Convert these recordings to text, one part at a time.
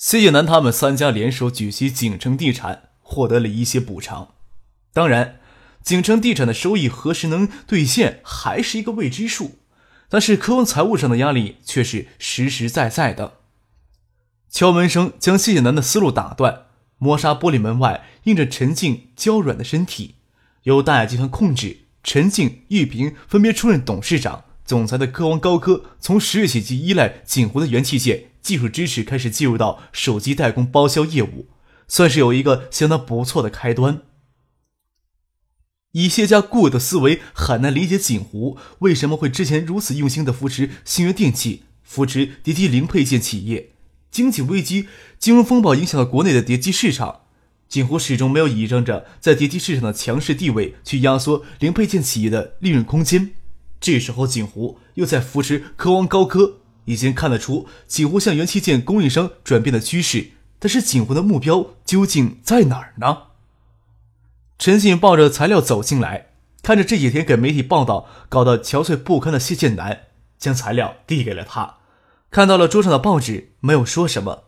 谢叶楠他们三家联手举起景城地产，获得了一些补偿。当然，景城地产的收益何时能兑现，还是一个未知数。但是，科王财务上的压力却是实实在在的。敲门声将谢叶楠的思路打断。磨砂玻璃门外印着陈静娇软的身体。由大雅集团控制，陈静、玉萍分别出任董事长、总裁的科王高科，从十月起即依赖锦湖的元器件。技术支持开始进入到手机代工包销业务，算是有一个相当不错的开端。以谢家固有的思维，很难理解锦湖为什么会之前如此用心的扶持星源电器，扶持叠机零配件企业。经济危机、金融风暴影响了国内的叠机市场，锦湖始终没有倚仗着在叠机市场的强势地位去压缩零配件企业的利润空间。这时候，锦湖又在扶持科王高科。已经看得出锦湖向元器件供应商转变的趋势，但是锦湖的目标究竟在哪儿呢？陈信抱着材料走进来，看着这几天给媒体报道搞得憔悴不堪的谢建南，将材料递给了他，看到了桌上的报纸，没有说什么。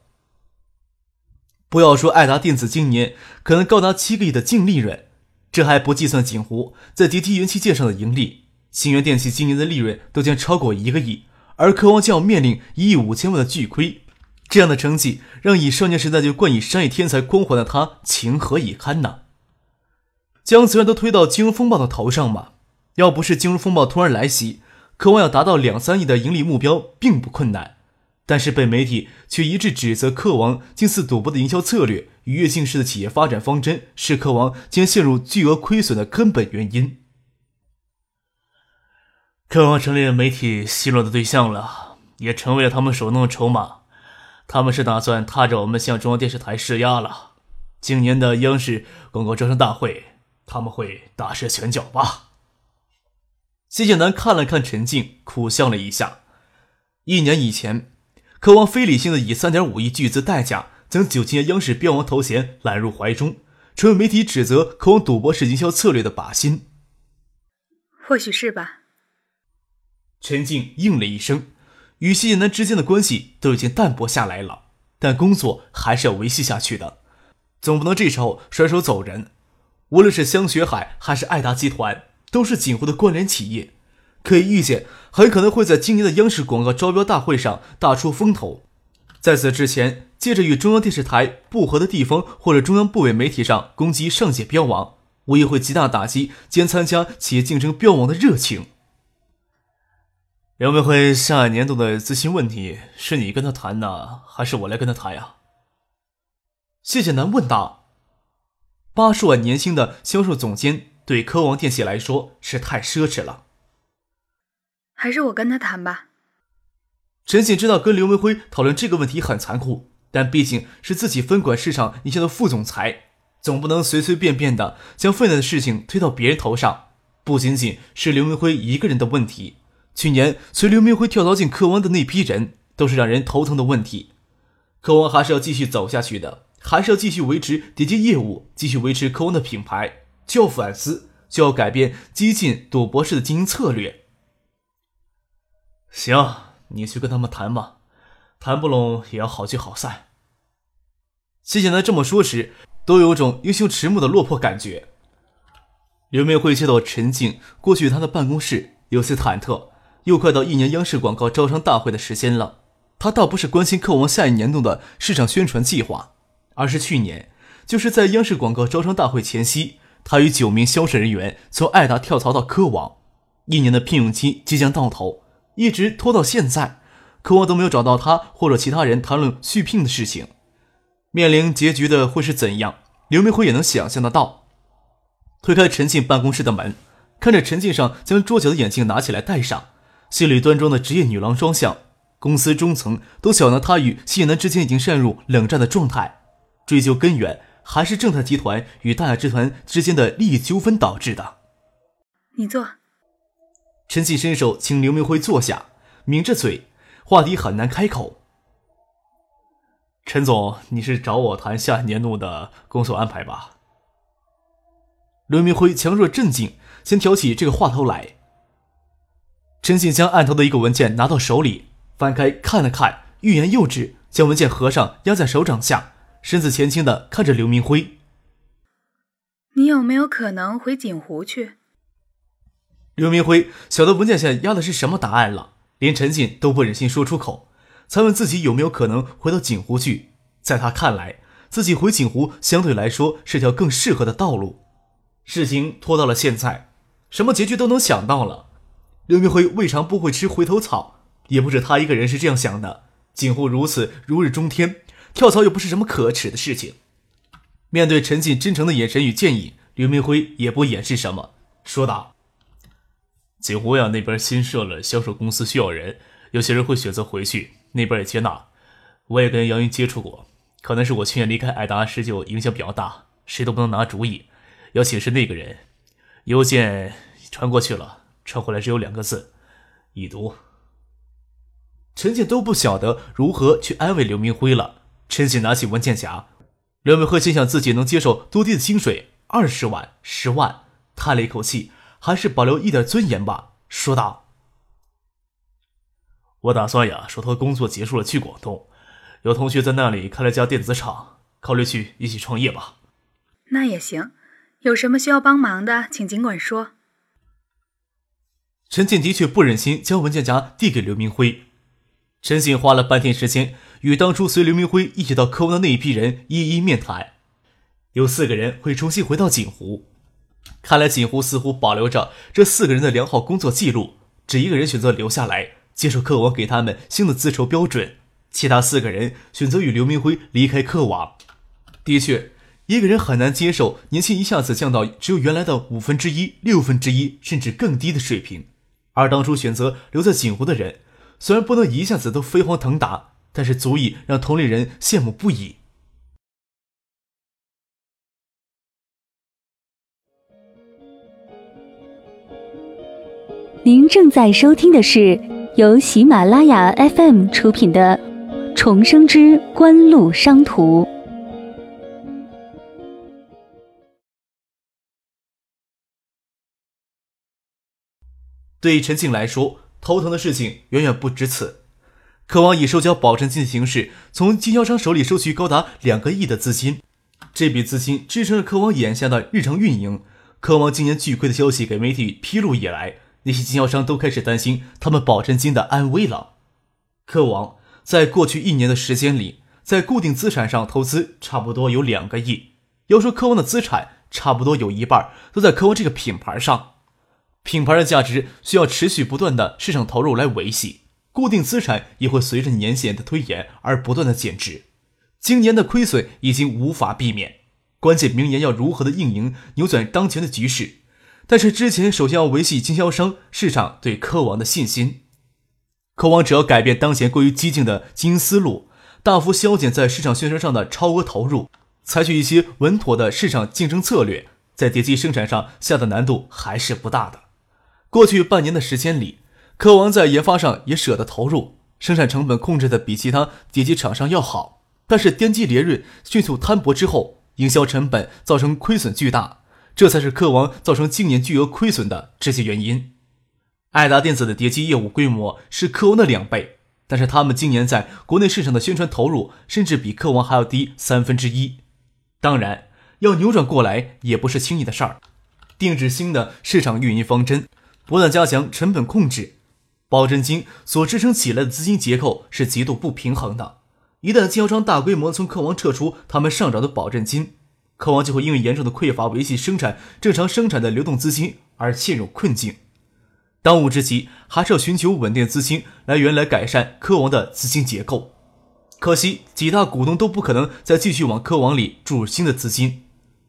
不要说爱达电子今年可能高达七个亿的净利润，这还不计算锦湖在叠机元器件上的盈利，新源电器今年的利润都将超过一个亿。而科王将要面临一亿五千万的巨亏，这样的成绩让以少年时代就冠以商业天才光环的他情何以堪呢？将责任都推到金融风暴的头上吗？要不是金融风暴突然来袭，科王要达到两三亿的盈利目标并不困难。但是被媒体却一致指责科王近似赌博的营销策略与跃进式的企业发展方针，是科王将陷入巨额亏损的根本原因。科王成立了媒体奚落的对象了，也成为了他们手中的筹码。他们是打算踏着我们向中央电视台施压了。今年的央视广告招商大会，他们会大施拳脚吧？谢建南看了看陈静，苦笑了一下。一年以前，科王非理性的以三点五亿巨资代价将九七年央视标王头衔揽入怀中，成为媒体指责科王赌博式营销策略的靶心。或许是吧。陈静应了一声，与谢剑南之间的关系都已经淡薄下来了，但工作还是要维系下去的，总不能这时候甩手走人。无论是香雪海还是爱达集团，都是锦湖的关联企业，可以预见，很可能会在今年的央视广告招标大会上大出风头。在此之前，借着与中央电视台不和的地方或者中央部委媒体上攻击上届标王，无疑会极大打击兼参加企业竞争标王的热情。刘明辉下一年度的资金问题是你跟他谈呢，还是我来跟他谈呀？谢剑南问道。八十万年薪的销售总监对科王电器来说是太奢侈了。还是我跟他谈吧。陈信知道跟刘明辉讨论这个问题很残酷，但毕竟是自己分管市场一线的副总裁，总不能随随便便的将分内的事情推到别人头上。不仅仅是刘明辉一个人的问题。去年随刘明辉跳槽进科王的那批人，都是让人头疼的问题。科王还是要继续走下去的，还是要继续维持叠机业务，继续维持科王的品牌，就要反思，就要改变激进赌博式的经营策略。行，你去跟他们谈吧，谈不拢也要好聚好散。谢谢南这么说时，都有种英雄迟暮的落魄感觉。刘明辉接到陈静过去他的办公室，有些忐忑。又快到一年央视广告招商大会的时间了，他倒不是关心科王下一年度的市场宣传计划，而是去年就是在央视广告招商大会前夕，他与九名销售人员从爱达跳槽到科王，一年的聘用期即将到头，一直拖到现在，科王都没有找到他或者其他人谈论续聘的事情，面临结局的会是怎样？刘明辉也能想象得到。推开陈静办公室的门，看着陈静上将桌角的眼镜拿起来戴上。心里端庄的职业女郎装相，公司中层都晓得她与谢楠之间已经陷入冷战的状态。追究根源，还是正泰集团与大雅集团之间的利益纠纷导致的。你坐。陈信伸手请刘明辉坐下，抿着嘴，话题很难开口。陈总，你是找我谈下年度的工作安排吧？刘明辉强弱镇静，先挑起这个话头来。陈信将案头的一个文件拿到手里，翻开看了看，欲言又止，将文件合上，压在手掌下，身子前倾的看着刘明辉：“你有没有可能回锦湖去？”刘明辉晓得文件下压的是什么答案了，连陈信都不忍心说出口，才问自己有没有可能回到锦湖去。在他看来，自己回锦湖相对来说是条更适合的道路。事情拖到了现在，什么结局都能想到了。刘明辉未尝不会吃回头草，也不止他一个人是这样想的。锦湖如此如日中天，跳槽又不是什么可耻的事情。面对陈信真诚的眼神与建议，刘明辉也不掩饰什么，说道。锦湖呀，那边新设了销售公司，需要人，有些人会选择回去，那边也接纳。我也跟杨云接触过，可能是我去年离开艾达时就影响比较大，谁都不能拿主意。要请示那个人，邮件传过去了，传回来只有两个字：已读。陈静都不晓得如何去安慰刘明辉了。陈静拿起文件夹，刘明辉心想自己能接受多低的薪水，二十万、十万，叹了一口气。还是保留一点尊严吧，说道：“我打算呀，手头工作结束了去广东，有同学在那里开了家电子厂，考虑去一起创业吧。”那也行，有什么需要帮忙的，请尽管说。陈静的确不忍心将文件夹递给刘明辉，陈静花了半天时间与当初随刘明辉一起到科王的那一批人一一面谈，有四个人会重新回到锦湖。看来锦湖似乎保留着这四个人的良好工作记录，只一个人选择留下来接受客网给他们新的自筹标准，其他四个人选择与刘明辉离开客网。的确，一个人很难接受年薪一下子降到只有原来的五分之一、六分之一，甚至更低的水平。而当初选择留在锦湖的人，虽然不能一下子都飞黄腾达，但是足以让同龄人羡慕不已。您正在收听的是由喜马拉雅 FM 出品的《重生之官路商途》。对陈静来说，头疼的事情远远不止此。渴望以收缴保证金的形式，从经销商手里收取高达两个亿的资金，这笔资金支撑着科王眼下的日常运营。科王今年巨亏的消息给媒体披露以来。那些经销商都开始担心他们保证金的安危了。科王在过去一年的时间里，在固定资产上投资差不多有两个亿。要说科王的资产，差不多有一半都在科王这个品牌上。品牌的价值需要持续不断的市场投入来维系，固定资产也会随着年限的推延而不断的减值。今年的亏损已经无法避免，关键明年要如何的运营，扭转当前的局势。但是之前首先要维系经销商市场对科王的信心。科王只要改变当前过于激进的经营思路，大幅削减在市场宣传上的超额投入，采取一些稳妥的市场竞争策略，在叠机生产上下的难度还是不大的。过去半年的时间里，科王在研发上也舍得投入，生产成本控制的比其他叠机厂商要好。但是颠机连润迅速摊薄之后，营销成本造成亏损巨大。这才是科王造成今年巨额亏损的直接原因。爱达电子的叠机业务规模是科王的两倍，但是他们今年在国内市场的宣传投入甚至比科王还要低三分之一。当然，要扭转过来也不是轻易的事儿。定制新的市场运营方针，不断加强成本控制，保证金所支撑起来的资金结构是极度不平衡的。一旦经销商大规模从科王撤出他们上涨的保证金，科王就会因为严重的匮乏维系生产正常生产的流动资金而陷入困境。当务之急还是要寻求稳定资金来源来改善科王的资金结构。可惜几大股东都不可能再继续往科王里注入新的资金，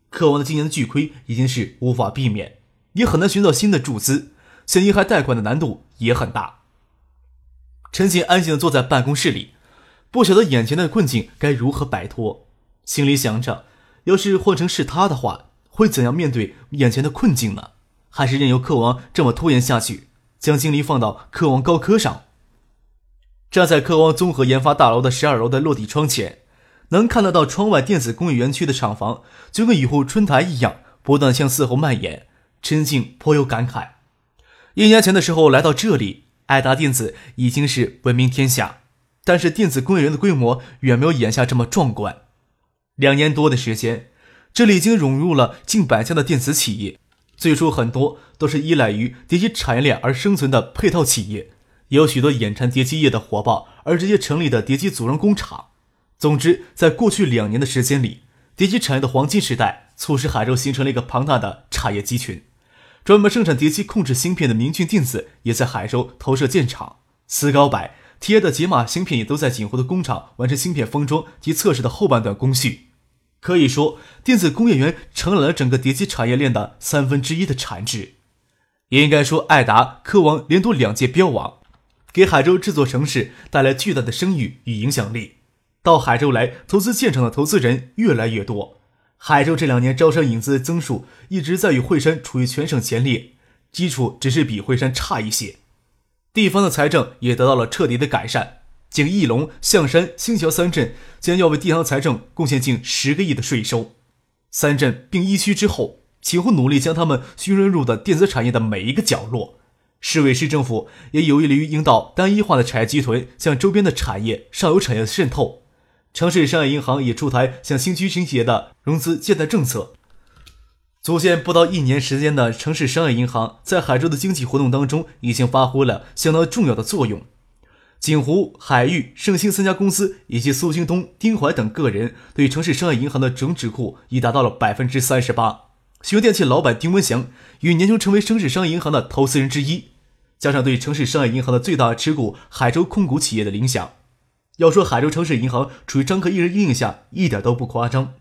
科王的今年的巨亏已经是无法避免，也很难寻找新的注资，想银行贷款的难度也很大。陈静安静地坐在办公室里，不晓得眼前的困境该如何摆脱。心里想着，要是换成是他的话，会怎样面对眼前的困境呢？还是任由客王这么拖延下去，将精力放到客王高科上？站在客王综合研发大楼的十二楼的落地窗前，能看得到窗外电子工业园区的厂房，就跟雨后春台一样，不断向四后蔓延。陈静颇有感慨。一年前的时候来到这里，爱达电子已经是闻名天下，但是电子工业园的规模远没有眼下这么壮观。两年多的时间，这里已经涌入了近百家的电子企业，最初很多都是依赖于叠机产业链而生存的配套企业，也有许多眼馋叠机业的火爆而直接成立的叠机组装工厂。总之，在过去两年的时间里，叠机产业的黄金时代促使海州形成了一个庞大的产业集群。专门生产叠机控制芯片的明骏电子也在海州投射建厂，思高柏、贴的解码芯片也都在锦湖的工厂完成芯片封装及测试的后半段工序。可以说，电子工业园承揽了整个叠机产业链的三分之一的产值。也应该说，爱达、科王连夺两届标王，给海州这座城市带来巨大的声誉与影响力。到海州来投资建厂的投资人越来越多。海州这两年招商引资增速一直在与惠山处于全省前列，基础只是比惠山差一些。地方的财政也得到了彻底的改善，仅义龙、象山、星桥三镇将要为地方财政贡献近十个亿的税收。三镇并一区之后，秦湖努力将他们熏润入的电子产业的每一个角落。市委市政府也有意于引导单一化的产业集团向周边的产业、上游产业渗透。城市商业银行也出台向新区倾斜的融资借贷政策。组建不到一年时间的城市商业银行，在海州的经济活动当中已经发挥了相当重要的作用。锦湖、海域、盛兴三家公司以及苏京东、丁怀等个人对城市商业银行的总持股已达到了百分之三十八。新电器老板丁文祥与年终成为城市商业银行的投资人之一，加上对城市商业银行的最大持股海州控股企业的影响。要说海州城市银行处于张克一人阴影下，一点都不夸张。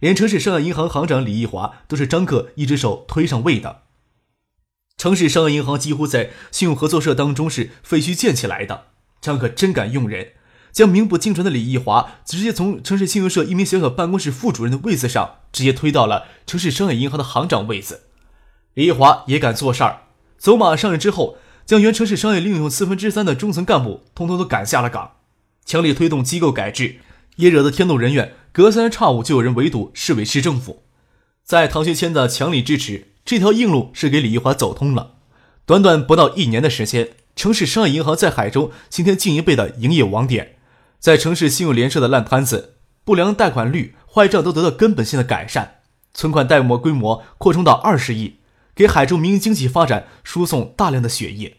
连城市商业银行行长李义华都是张克一只手推上位的。城市商业银行几乎在信用合作社当中是废墟建起来的。张克真敢用人，将名不经传的李义华直接从城市信用社一名小小办公室副主任的位子上，直接推到了城市商业银行的行长位子。李义华也敢做事儿，走马上任之后，将原城市商业利用四分之三的中层干部通通都赶下了岗。强力推动机构改制，也惹得天怒人怨，隔三差五就有人围堵市委市政府。在唐学谦的强力支持，这条硬路是给李玉华走通了。短短不到一年的时间，城市商业银行在海州今天进一倍的营业网点，在城市信用联社的烂摊子、不良贷款率、坏账都得到根本性的改善，存款贷模规模扩充到二十亿，给海州民营经济发展输送大量的血液。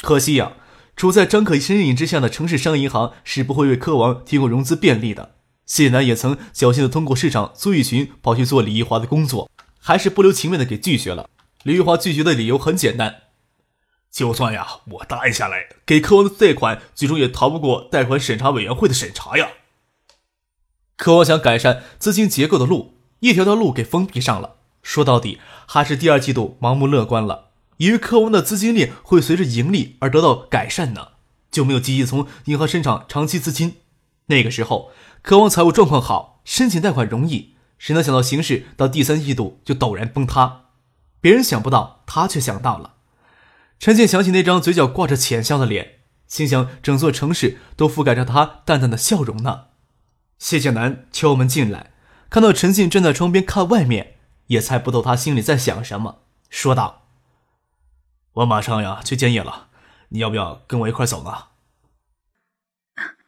可惜呀。处在张可身影之下的城市商业银行是不会为科王提供融资便利的。谢楠也曾侥幸的通过市长苏玉群跑去做李玉华的工作，还是不留情面的给拒绝了。李玉华拒绝的理由很简单：就算呀，我答应下来给科王的贷款，最终也逃不过贷款审查委员会的审查呀。科王想改善资金结构的路，一条条路给封闭上了。说到底，还是第二季度盲目乐观了。以为科王的资金链会随着盈利而得到改善呢，就没有积极从银行申请长期资金。那个时候，科王财务状况好，申请贷款容易，谁能想到形势到第三季度就陡然崩塌？别人想不到，他却想到了。陈静想起那张嘴角挂着浅笑的脸，心想整座城市都覆盖着他淡淡的笑容呢。谢建南敲门进来，看到陈静站在窗边看外面，也猜不透他心里在想什么，说道。我马上呀去建业了，你要不要跟我一块走呢？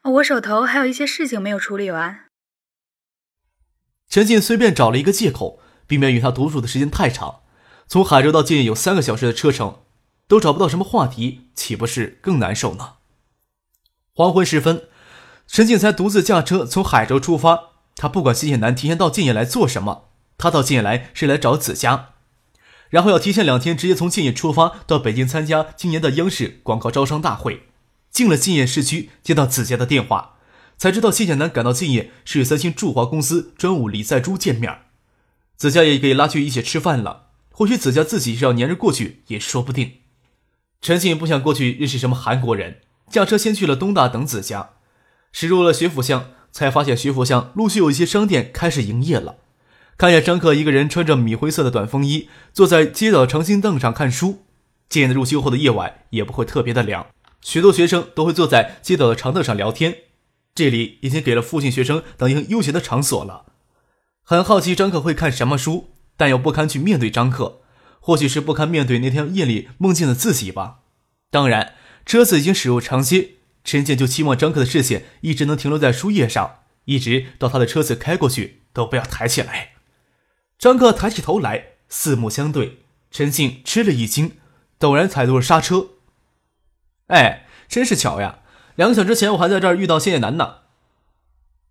我手头还有一些事情没有处理完。陈进随便找了一个借口，避免与他独处的时间太长。从海州到建业有三个小时的车程，都找不到什么话题，岂不是更难受呢？黄昏时分，陈进才独自驾车从海州出发。他不管谢谢南提前到建业来做什么，他到建业来是来找子佳。然后要提前两天直接从建业出发到北京参加今年的央视广告招商大会。进了建业市区，接到子佳的电话，才知道谢建南赶到建业是与三星驻华公司专务李在珠见面。子佳也给拉去一起吃饭了。或许子佳自己是要黏着过去也说不定。陈信不想过去认识什么韩国人，驾车先去了东大等子佳。驶入了学府巷，才发现学府巷陆续有一些商店开始营业了。看见张克一个人穿着米灰色的短风衣，坐在街道长青凳上看书。今年入秋后的夜晚也不会特别的凉，许多学生都会坐在街道的长凳上聊天。这里已经给了附近学生等一个悠闲的场所了。很好奇张克会看什么书，但又不堪去面对张克，或许是不堪面对那天夜里梦见的自己吧。当然，车子已经驶入长街，陈建就期望张克的视线一直能停留在书页上，一直到他的车子开过去都不要抬起来。张克抬起头来，四目相对，陈静吃了一惊，陡然踩住了刹车。哎，真是巧呀！两个小时前我还在这儿遇到谢叶楠呢。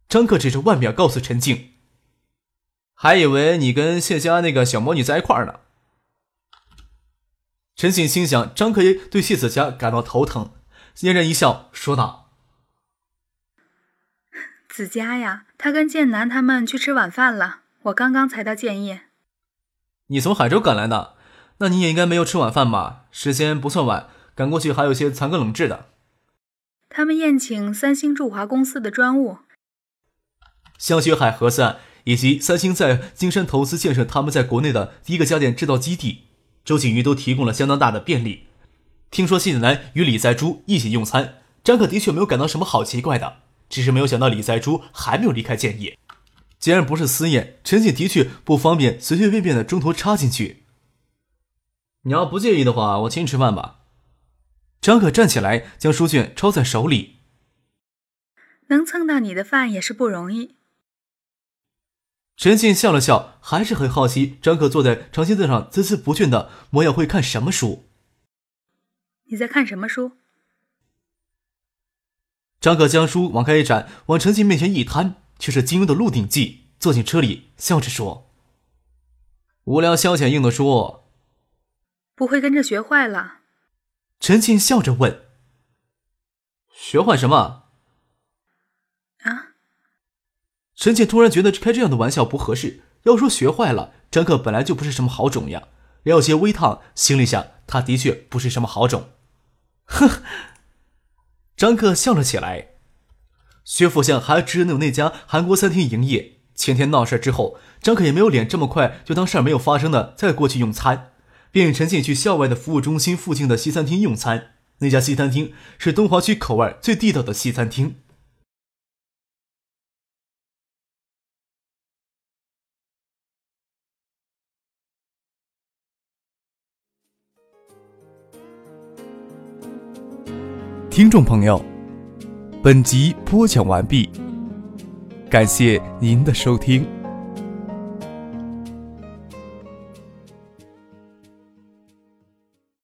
张克指着腕表告诉陈静：“还以为你跟谢家那个小魔女在一块儿呢。”陈信心想，张克也对谢子佳感到头疼，嫣然一笑，说道：“子佳呀，他跟剑南他们去吃晚饭了。”我刚刚才到建业。你从海州赶来的，那你也应该没有吃晚饭吧？时间不算晚，赶过去还有些残羹冷炙的。他们宴请三星驻华公司的专务，香雪海核算以及三星在金山投资建设他们在国内的第一个家电制造基地，周景瑜都提供了相当大的便利。听说谢子南与李在珠一起用餐，张可的确没有感到什么好奇怪的，只是没有想到李在珠还没有离开建业。既然不是私宴，陈景的确不方便随随便便的中途插进去。你要不介意的话，我请你吃饭吧。张可站起来，将书卷抄在手里。能蹭到你的饭也是不容易。陈静笑了笑，还是很好奇张可坐在长青凳上孜孜不倦的模样会看什么书。你在看什么书？张可将书往开一展，往陈静面前一摊。却是金庸的《鹿鼎记》，坐进车里，笑着说：“无聊消遣用的书，不会跟着学坏了？”陈庆笑着问：“学坏什么？”啊！陈静突然觉得开这样的玩笑不合适。要说学坏了，张克本来就不是什么好种呀。了解微烫，心里想，他的确不是什么好种。呵，张克笑了起来。薛府巷还只有那家韩国餐厅营业。前天闹事之后，张可也没有脸这么快就当事儿没有发生的再过去用餐，便与陈静去校外的服务中心附近的西餐厅用餐。那家西餐厅是东华区口味最地道的西餐厅。听众朋友。本集播讲完毕，感谢您的收听。